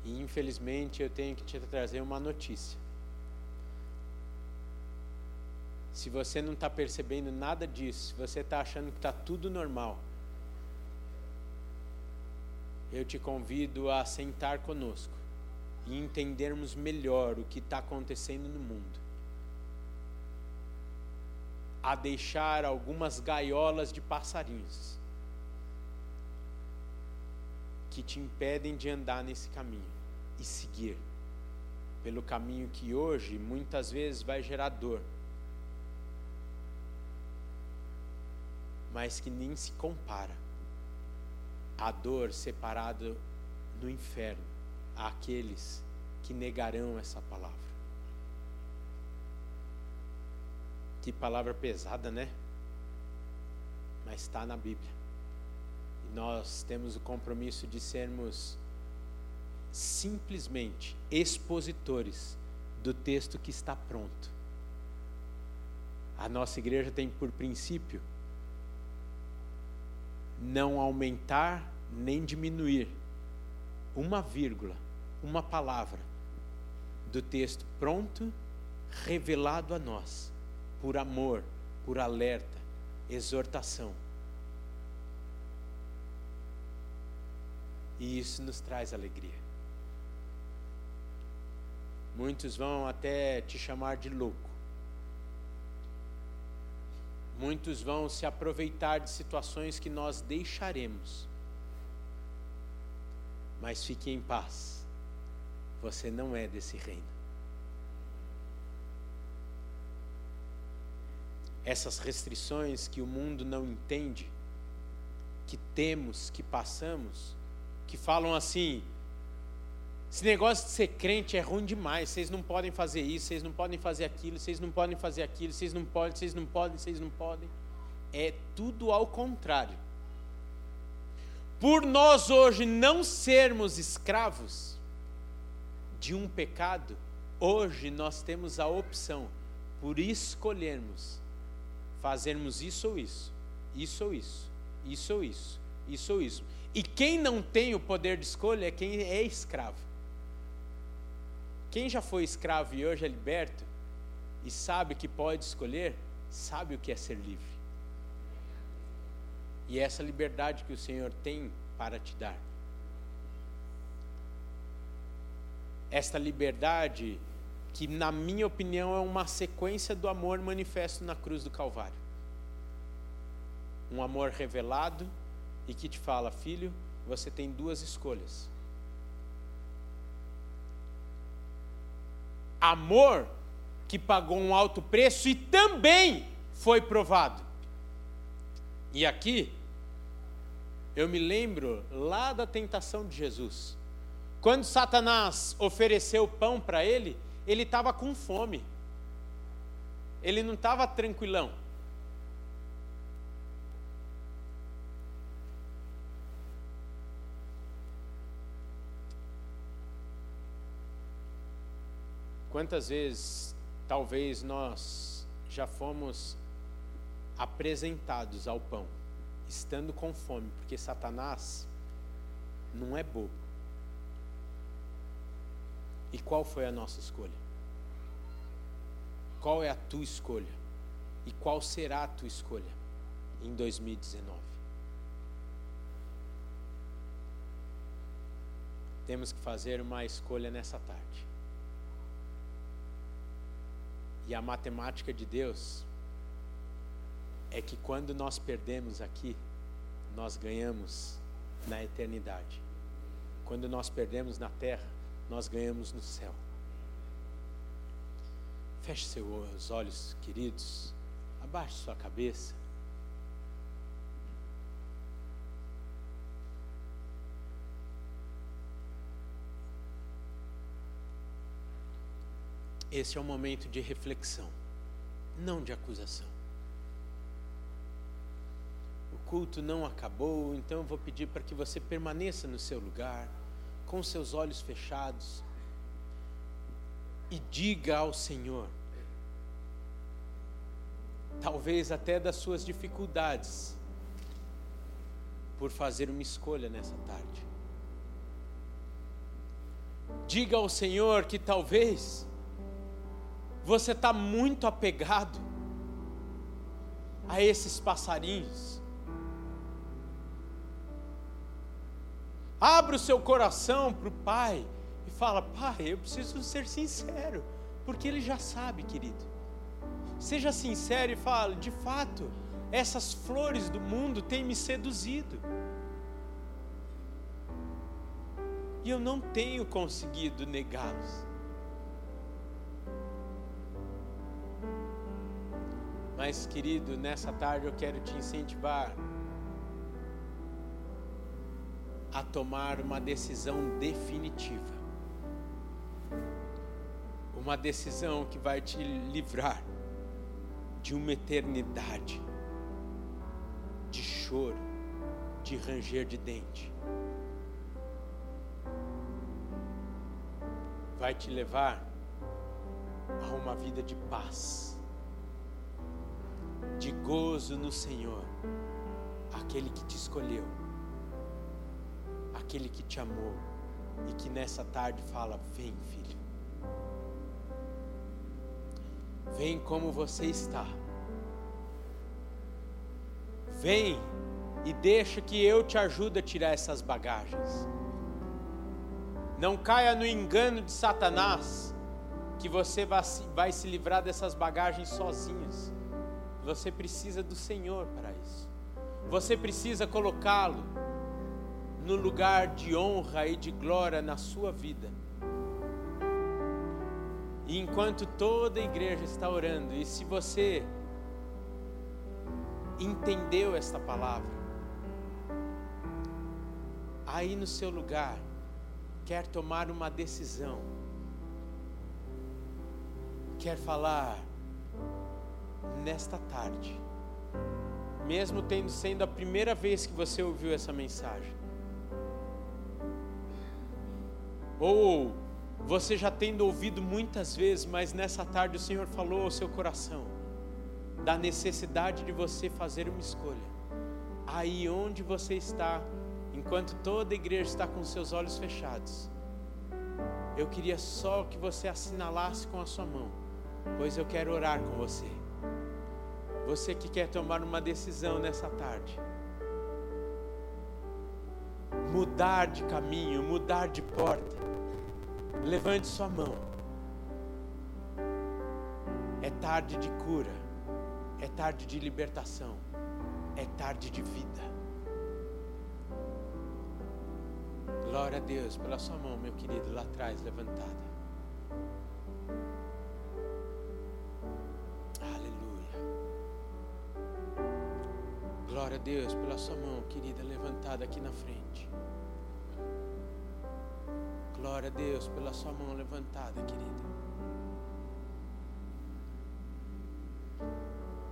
Speaker 1: E infelizmente eu tenho que te trazer uma notícia. Se você não está percebendo nada disso, se você está achando que está tudo normal, eu te convido a sentar conosco e entendermos melhor o que está acontecendo no mundo. A deixar algumas gaiolas de passarinhos que te impedem de andar nesse caminho e seguir pelo caminho que hoje muitas vezes vai gerar dor, mas que nem se compara à dor separada no inferno àqueles que negarão essa palavra. Que palavra pesada, né? Mas está na Bíblia. E nós temos o compromisso de sermos simplesmente expositores do texto que está pronto. A nossa igreja tem por princípio não aumentar nem diminuir uma vírgula uma palavra do texto pronto, revelado a nós, por amor, por alerta, exortação. E isso nos traz alegria. Muitos vão até te chamar de louco. Muitos vão se aproveitar de situações que nós deixaremos. Mas fique em paz. Você não é desse reino. Essas restrições que o mundo não entende, que temos, que passamos, que falam assim: esse negócio de ser crente é ruim demais. Vocês não podem fazer isso, vocês não podem fazer aquilo, vocês não podem fazer aquilo, vocês não podem, vocês não podem, vocês não podem. É tudo ao contrário. Por nós hoje não sermos escravos de um pecado, hoje nós temos a opção, por escolhermos fazermos isso ou isso, isso ou isso, isso ou isso, isso ou isso. E quem não tem o poder de escolha é quem é escravo. Quem já foi escravo e hoje é liberto e sabe que pode escolher, sabe o que é ser livre. E é essa liberdade que o Senhor tem para te dar. Esta liberdade que, na minha opinião, é uma sequência do amor manifesto na cruz do Calvário. Um amor revelado e que te fala, filho, você tem duas escolhas amor que pagou um alto preço e também foi provado. E aqui, eu me lembro lá da tentação de Jesus. Quando Satanás ofereceu pão para ele, ele estava com fome. Ele não estava tranquilão. Quantas vezes, talvez, nós já fomos apresentados ao pão, estando com fome, porque Satanás não é bobo. E qual foi a nossa escolha? Qual é a tua escolha? E qual será a tua escolha em 2019? Temos que fazer uma escolha nessa tarde. E a matemática de Deus é que quando nós perdemos aqui, nós ganhamos na eternidade. Quando nós perdemos na terra, nós ganhamos no céu. Feche seus olhos, queridos. Abaixe sua cabeça. Esse é um momento de reflexão, não de acusação. Culto não acabou, então eu vou pedir para que você permaneça no seu lugar, com seus olhos fechados, e diga ao Senhor, talvez até das suas dificuldades, por fazer uma escolha nessa tarde. Diga ao Senhor que talvez você está muito apegado a esses passarinhos. Abra o seu coração para o Pai e fala: Pai, eu preciso ser sincero, porque Ele já sabe, querido. Seja sincero e fale: de fato, essas flores do mundo têm me seduzido. E eu não tenho conseguido negá-los. Mas, querido, nessa tarde eu quero te incentivar a tomar uma decisão definitiva. Uma decisão que vai te livrar de uma eternidade de choro, de ranger de dente. Vai te levar a uma vida de paz de gozo no Senhor, aquele que te escolheu, aquele que te amou e que nessa tarde fala: Vem, filho, vem como você está, vem e deixa que eu te ajude a tirar essas bagagens. Não caia no engano de Satanás que você vai se, livrar dessas bagagens sozinhos. Você precisa do Senhor para isso. Você precisa colocá-lo no lugar de honra e de glória na sua vida. E enquanto toda a igreja está orando, e se você entendeu esta palavra, aí no seu lugar, quer tomar uma decisão, quer falar nesta tarde, mesmo tendo sendo a primeira vez que você ouviu essa mensagem, ou você já tendo ouvido muitas vezes, mas nessa tarde o Senhor falou ao seu coração da necessidade de você fazer uma escolha. Aí onde você está, enquanto toda a igreja está com seus olhos fechados, eu queria só que você assinalasse com a sua mão, pois eu quero orar com você. Você que quer tomar uma decisão nessa tarde, mudar de caminho, mudar de porta, levante sua mão. É tarde de cura, é tarde de libertação, é tarde de vida. Glória a Deus pela sua mão, meu querido, lá atrás, levantada. Aleluia. Glória a Deus pela sua mão, querida, levantada aqui na frente. Glória a Deus pela sua mão levantada, querida.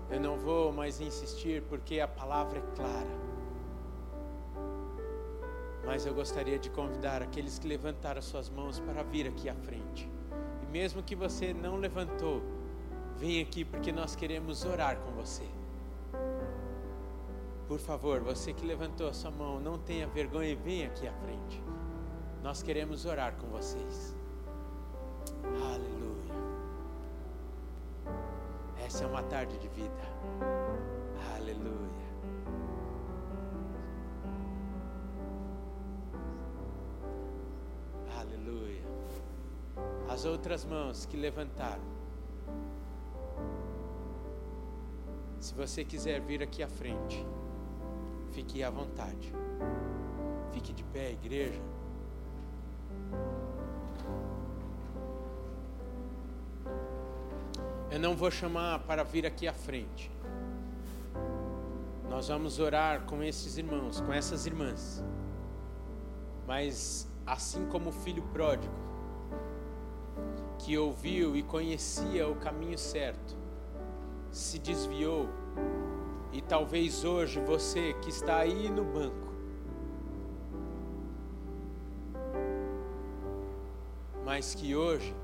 Speaker 1: Eu não vou mais insistir porque a palavra é clara. Mas eu gostaria de convidar aqueles que levantaram suas mãos para vir aqui à frente. E mesmo que você não levantou, vem aqui porque nós queremos orar com você. Por favor, você que levantou a sua mão, não tenha vergonha e vem aqui à frente. Nós queremos orar com vocês. Aleluia. Essa é uma tarde de vida. Aleluia. as outras mãos que levantaram. Se você quiser vir aqui à frente, fique à vontade. Fique de pé, igreja. Eu não vou chamar para vir aqui à frente. Nós vamos orar com esses irmãos, com essas irmãs. Mas assim como o filho pródigo, que ouviu e conhecia o caminho certo, se desviou, e talvez hoje você que está aí no banco, mas que hoje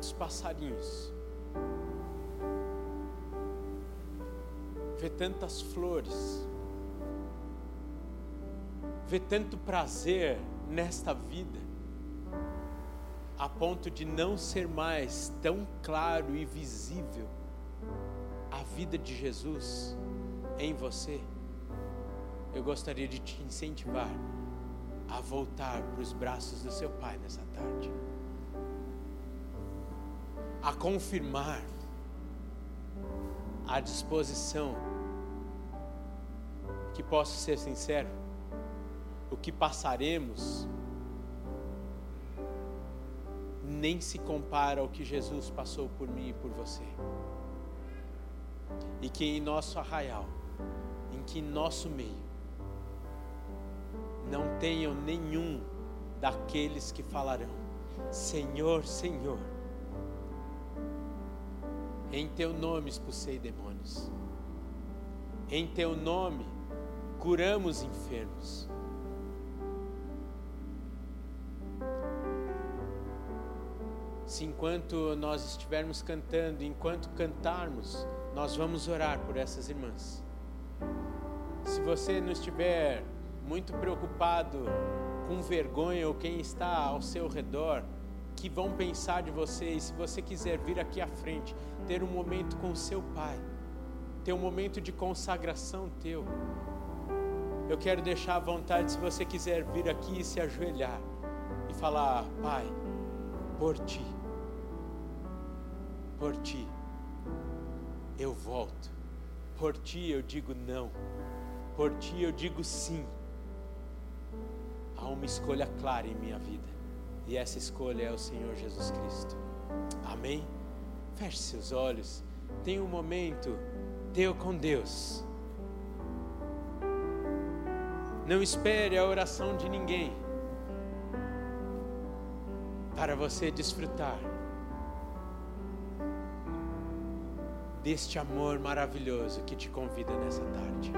Speaker 1: tantos passarinhos, vê tantas flores, vê tanto prazer nesta vida, a ponto de não ser mais tão claro e visível a vida de Jesus em você, eu gostaria de te incentivar a voltar para os braços do seu Pai nessa tarde, a confirmar a disposição, que posso ser sincero, o que passaremos nem se compara ao que Jesus passou por mim e por você. E que em nosso arraial, em que em nosso meio, não tenham nenhum daqueles que falarão: Senhor, Senhor, em teu nome expulsei demônios, em teu nome curamos enfermos se enquanto nós estivermos cantando, enquanto cantarmos, nós vamos orar por essas irmãs. Se você não estiver muito preocupado com vergonha ou quem está ao seu redor, que vão pensar de você, e se você quiser vir aqui à frente, ter um momento com seu pai, ter um momento de consagração teu, eu quero deixar à vontade se você quiser vir aqui e se ajoelhar falar: Pai, por ti, por ti, eu volto, por ti eu digo não, por ti eu digo sim. Há uma escolha clara em minha vida, e essa escolha é o Senhor Jesus Cristo. Amém? Feche seus olhos, tenha um momento teu com Deus. Não espere a oração de ninguém para você desfrutar deste amor maravilhoso que te convida nessa tarde.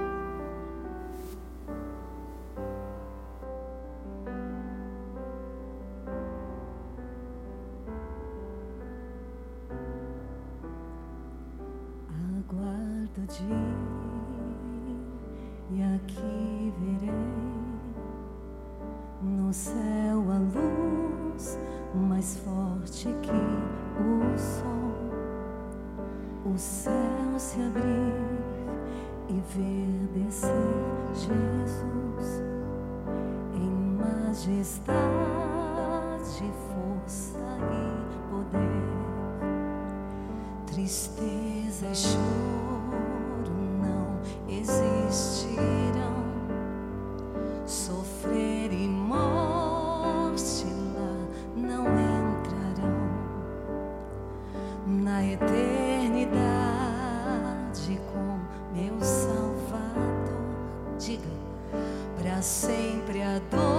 Speaker 2: Na eternidade com meu Salvador, diga, para sempre adorarei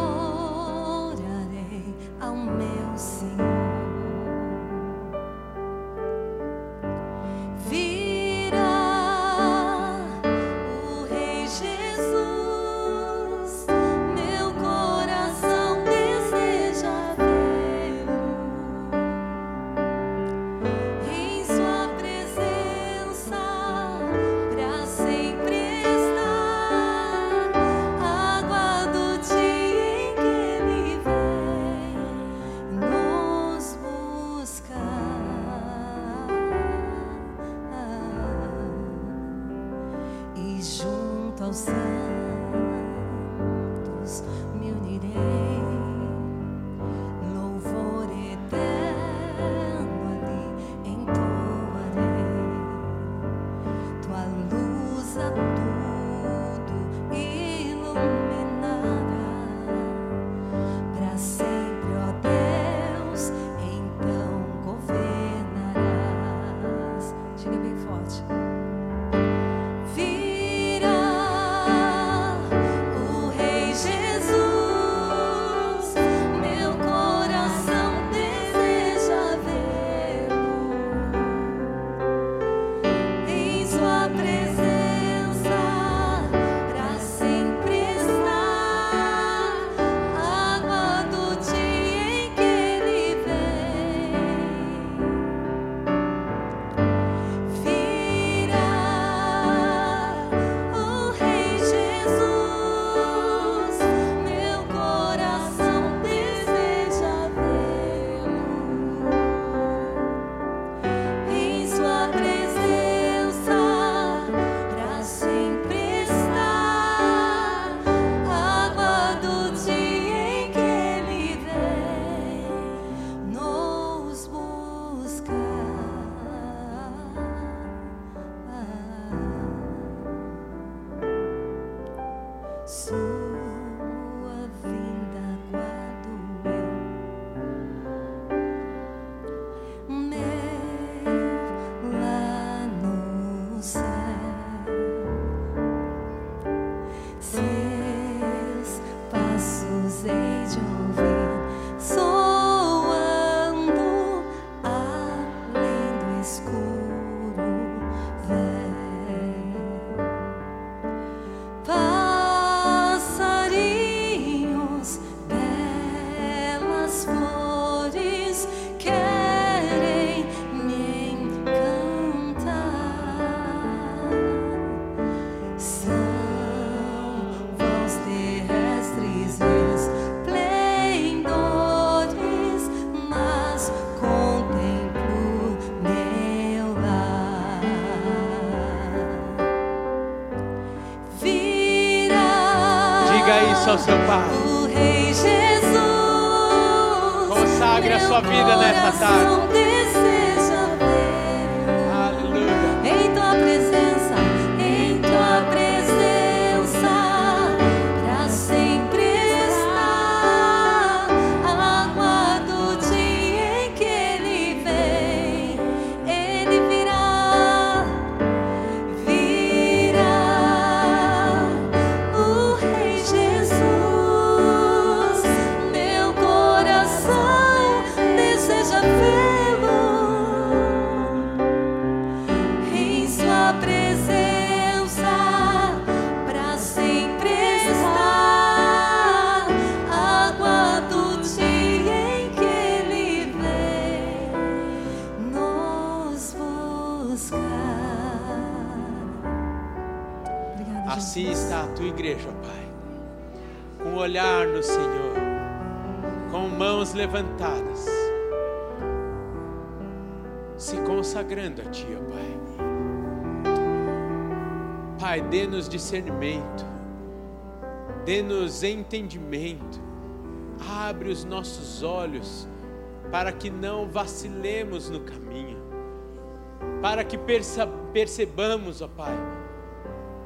Speaker 1: Assim está a tua igreja, Pai. Com olhar no Senhor, com mãos levantadas, se consagrando a Ti, Pai. Pai, dê-nos discernimento, dê-nos entendimento, abre os nossos olhos para que não vacilemos no caminho, para que perce- percebamos, ó Pai,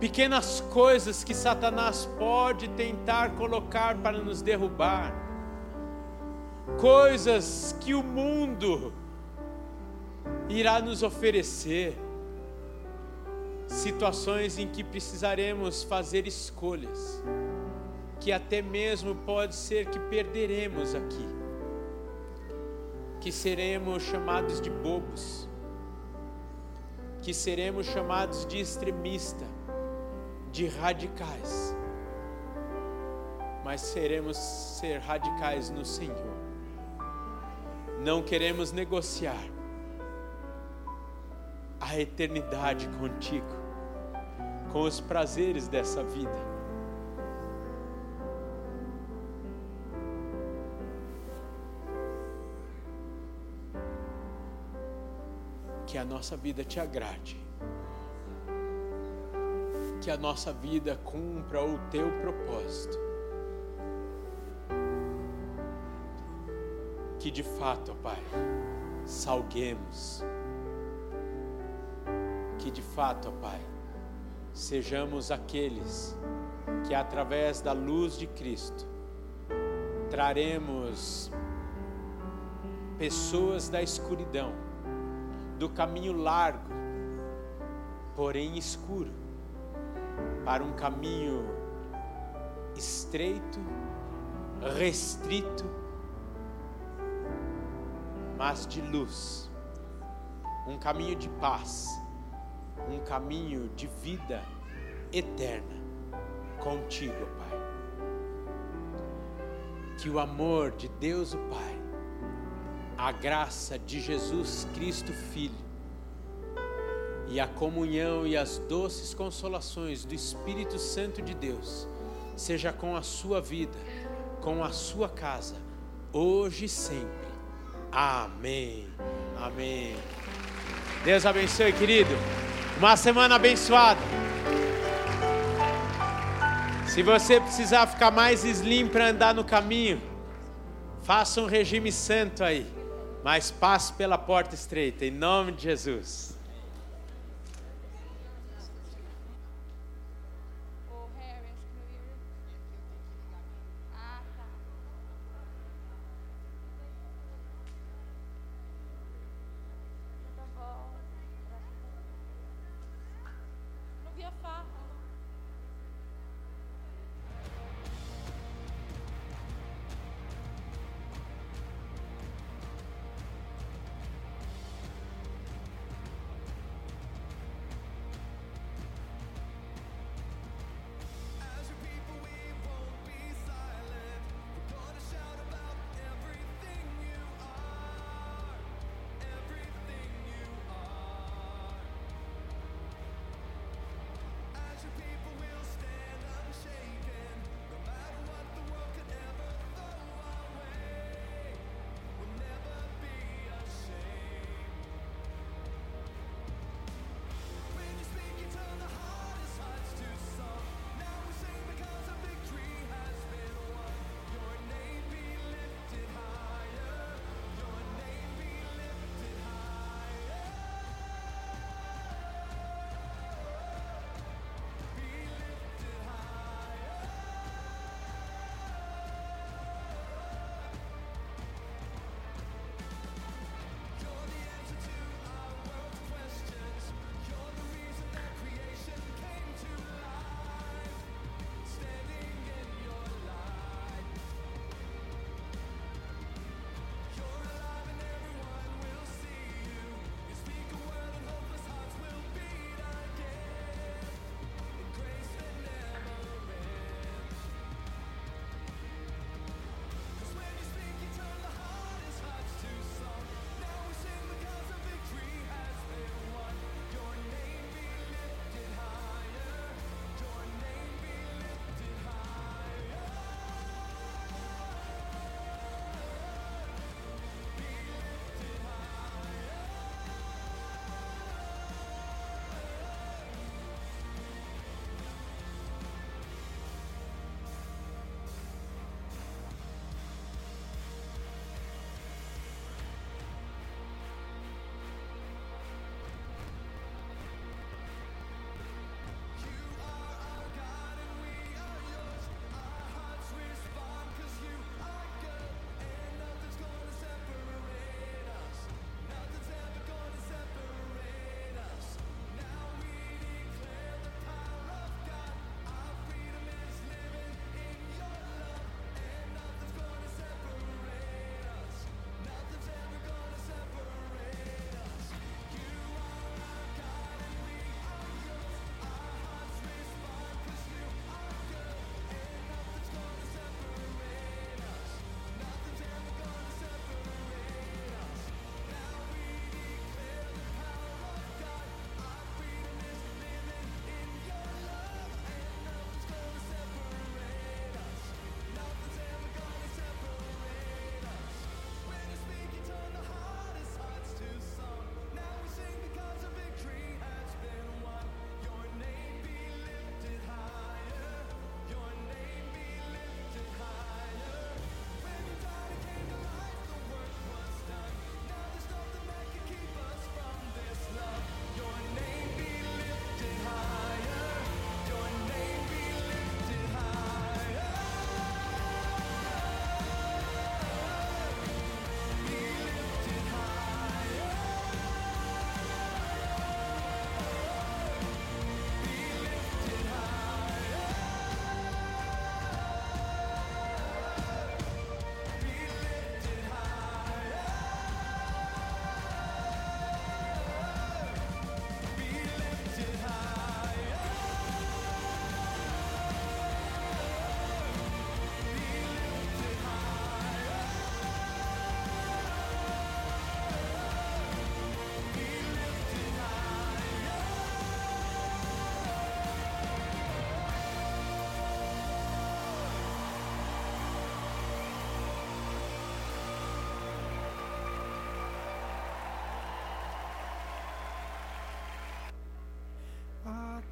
Speaker 1: pequenas coisas que Satanás pode tentar colocar para nos derrubar, coisas que o mundo irá nos oferecer, situações em que precisaremos fazer escolhas, que até mesmo pode ser que perderemos aqui, que seremos chamados de bobos, que seremos chamados de extremista, de radicais, mas seremos ser radicais no Senhor. Não queremos negociar a eternidade contigo, com os prazeres dessa vida. Que a nossa vida te agrade que a nossa vida cumpra o teu propósito. Que de fato, Pai, salguemos. Que de fato, Pai, sejamos aqueles que através da luz de Cristo traremos pessoas da escuridão, do caminho largo, porém escuro para um caminho estreito, restrito, mas de luz, um caminho de paz, um caminho de vida eterna contigo, Pai. Que o amor de Deus, o Pai, a graça de Jesus Cristo, Filho, e a comunhão e as doces consolações do Espírito Santo de Deus seja com a sua vida, com a sua casa, hoje e sempre. Amém. Amém. Deus abençoe, querido. Uma semana abençoada. Se você precisar ficar mais slim para andar no caminho, faça um regime santo aí, mas passe pela porta estreita, em nome de Jesus.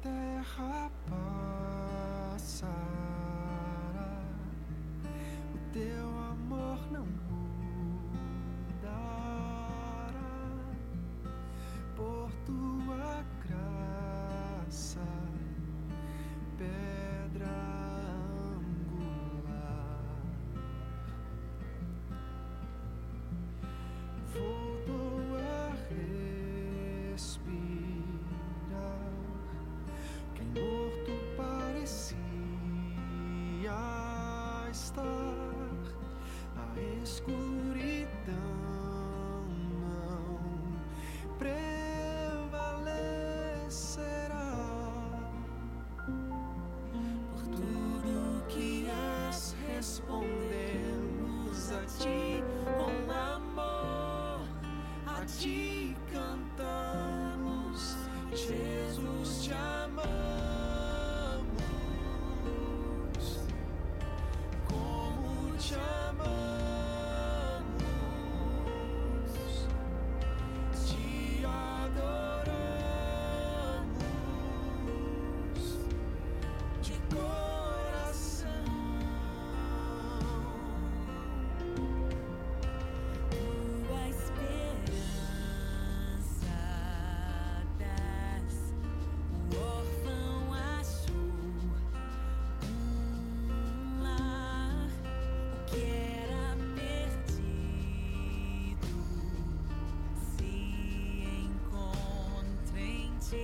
Speaker 3: Terra passará, o teu amor não mudará. Por tua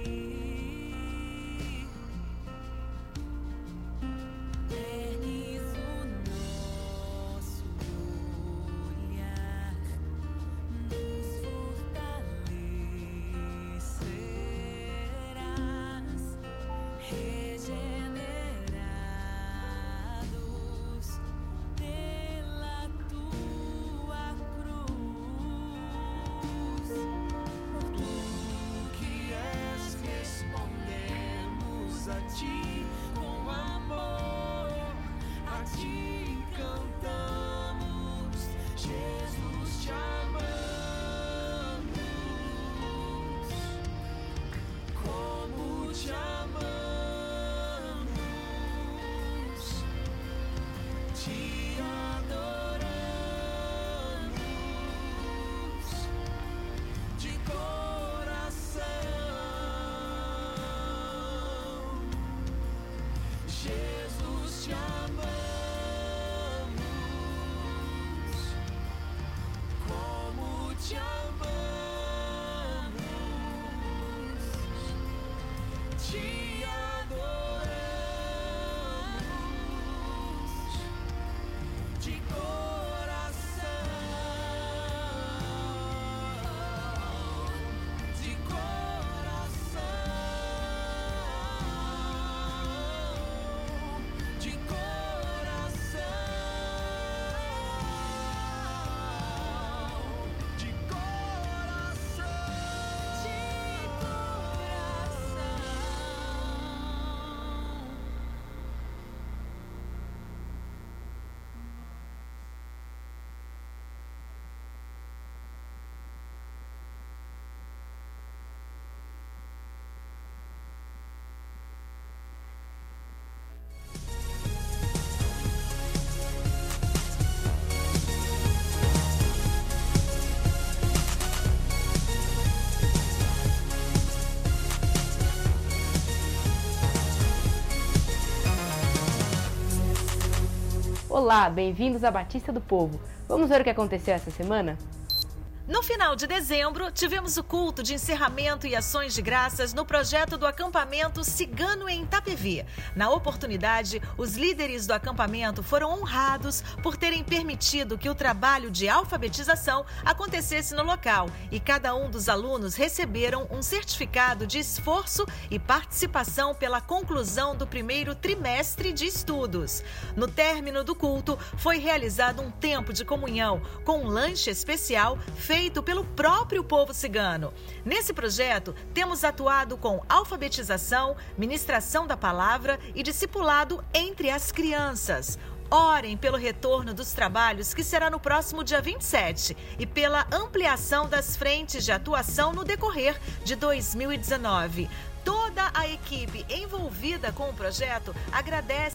Speaker 2: em
Speaker 4: Olá, bem-vindos à Batista do Povo. Vamos ver o que aconteceu essa semana?
Speaker 5: No final de dezembro, tivemos o culto de encerramento e ações de graças no projeto do acampamento Cigano em Itapevi. Na oportunidade, os líderes do acampamento foram honrados por terem permitido que o trabalho de alfabetização acontecesse no local e cada um dos alunos receberam um certificado de esforço e participação pela conclusão do primeiro trimestre de estudos. No término do culto, foi realizado um tempo de comunhão com um lanche especial feito pelo próprio povo cigano. Nesse projeto, temos atuado com alfabetização, ministração da palavra e discipulado entre as crianças. Orem pelo retorno dos trabalhos, que será no próximo dia 27, e pela ampliação das frentes de atuação no decorrer de 2019. Toda Toda a equipe envolvida com o projeto agradece